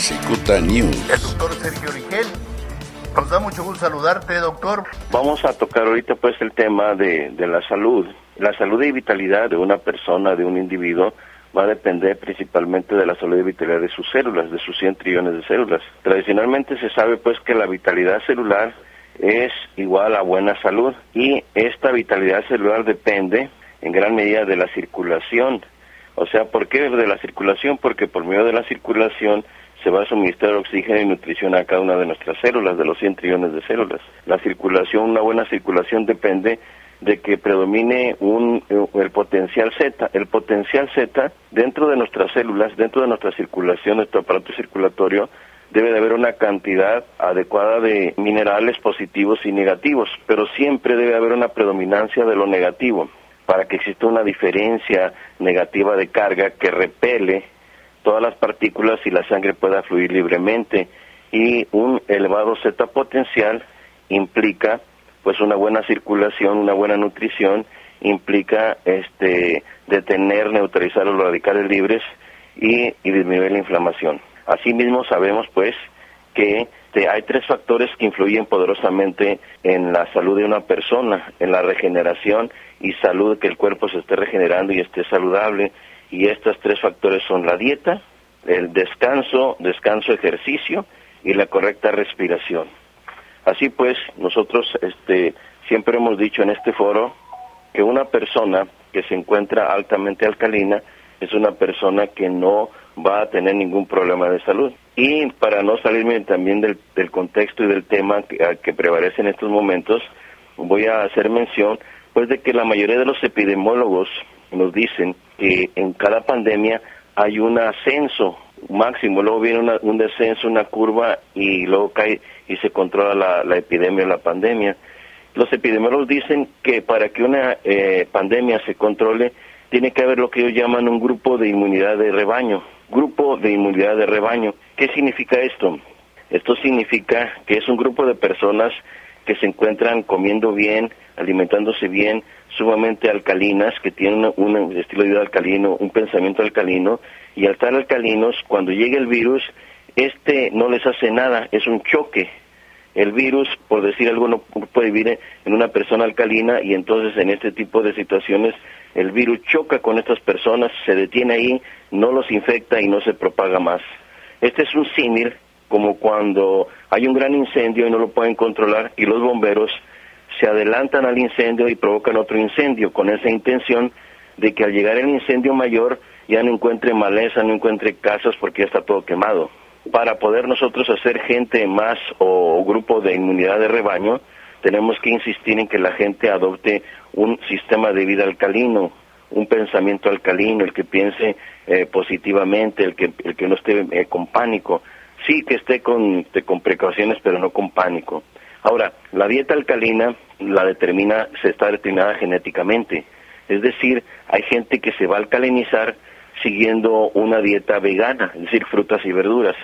Cicuta News. El doctor Sergio Rigel. Nos da mucho gusto saludarte, doctor. Vamos a tocar ahorita pues el tema de, de la salud. La salud y vitalidad de una persona, de un individuo, va a depender principalmente de la salud y vitalidad de sus células, de sus 100 trillones de células. Tradicionalmente se sabe pues que la vitalidad celular es igual a buena salud y esta vitalidad celular depende en gran medida de la circulación. O sea, ¿por qué de la circulación? Porque por medio de la circulación se va a suministrar oxígeno y nutrición a cada una de nuestras células, de los 100 trillones de células. La circulación, una buena circulación depende de que predomine un, el potencial Z. El potencial Z dentro de nuestras células, dentro de nuestra circulación, nuestro aparato circulatorio, debe de haber una cantidad adecuada de minerales positivos y negativos, pero siempre debe haber una predominancia de lo negativo para que exista una diferencia negativa de carga que repele todas las partículas y la sangre pueda fluir libremente. Y un elevado Z potencial implica pues una buena circulación, una buena nutrición, implica este detener, neutralizar los radicales libres y, y disminuir la inflamación. Asimismo sabemos pues que hay tres factores que influyen poderosamente en la salud de una persona, en la regeneración y salud, que el cuerpo se esté regenerando y esté saludable. Y estos tres factores son la dieta, el descanso, descanso, ejercicio y la correcta respiración. Así pues, nosotros este, siempre hemos dicho en este foro que una persona que se encuentra altamente alcalina es una persona que no va a tener ningún problema de salud. Y para no salirme también del, del contexto y del tema que, que, prevalece en estos momentos, voy a hacer mención pues de que la mayoría de los epidemiólogos nos dicen que en cada pandemia hay un ascenso máximo, luego viene un descenso, una curva y luego cae y se controla la, la epidemia o la pandemia. Los epidemiólogos dicen que para que una eh, pandemia se controle tiene que haber lo que ellos llaman un grupo de inmunidad de rebaño. Grupo de inmunidad de rebaño. ¿Qué significa esto? Esto significa que es un grupo de personas que se encuentran comiendo bien, alimentándose bien, sumamente alcalinas, que tienen un estilo de vida alcalino, un pensamiento alcalino, y al estar alcalinos, cuando llega el virus, este no les hace nada, es un choque. El virus, por decir algo, no puede vivir en una persona alcalina y entonces en este tipo de situaciones el virus choca con estas personas, se detiene ahí, no los infecta y no se propaga más. Este es un símil como cuando hay un gran incendio y no lo pueden controlar y los bomberos se adelantan al incendio y provocan otro incendio con esa intención de que al llegar el incendio mayor ya no encuentre maleza, no encuentre casas porque ya está todo quemado. Para poder nosotros hacer gente más o grupo de inmunidad de rebaño, tenemos que insistir en que la gente adopte un sistema de vida alcalino, un pensamiento alcalino, el que piense eh, positivamente, el que, el que no esté eh, con pánico. Sí que esté con, con precauciones, pero no con pánico. Ahora, la dieta alcalina la determina, se está determinada genéticamente. Es decir, hay gente que se va a alcalinizar siguiendo una dieta vegana, es decir, frutas y verduras.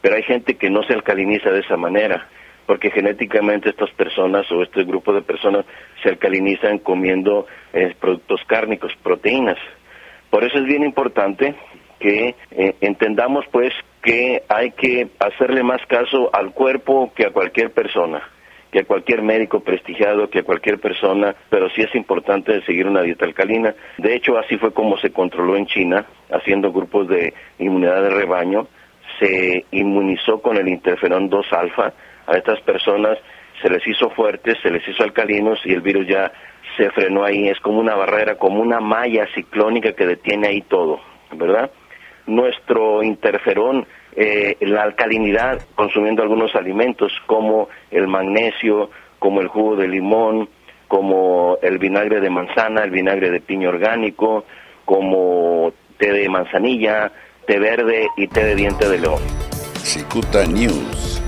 Pero hay gente que no se alcaliniza de esa manera, porque genéticamente estas personas o este grupo de personas se alcalinizan comiendo eh, productos cárnicos, proteínas. Por eso es bien importante que eh, entendamos pues que hay que hacerle más caso al cuerpo que a cualquier persona que a cualquier médico prestigiado, que a cualquier persona, pero sí es importante seguir una dieta alcalina. De hecho, así fue como se controló en China, haciendo grupos de inmunidad de rebaño, se inmunizó con el interferón 2 alfa, a estas personas se les hizo fuertes, se les hizo alcalinos y el virus ya se frenó ahí, es como una barrera, como una malla ciclónica que detiene ahí todo, ¿verdad? Nuestro interferón eh, la alcalinidad consumiendo algunos alimentos como el magnesio, como el jugo de limón, como el vinagre de manzana, el vinagre de piña orgánico, como té de manzanilla, té verde y té de diente de león. Cicuta News.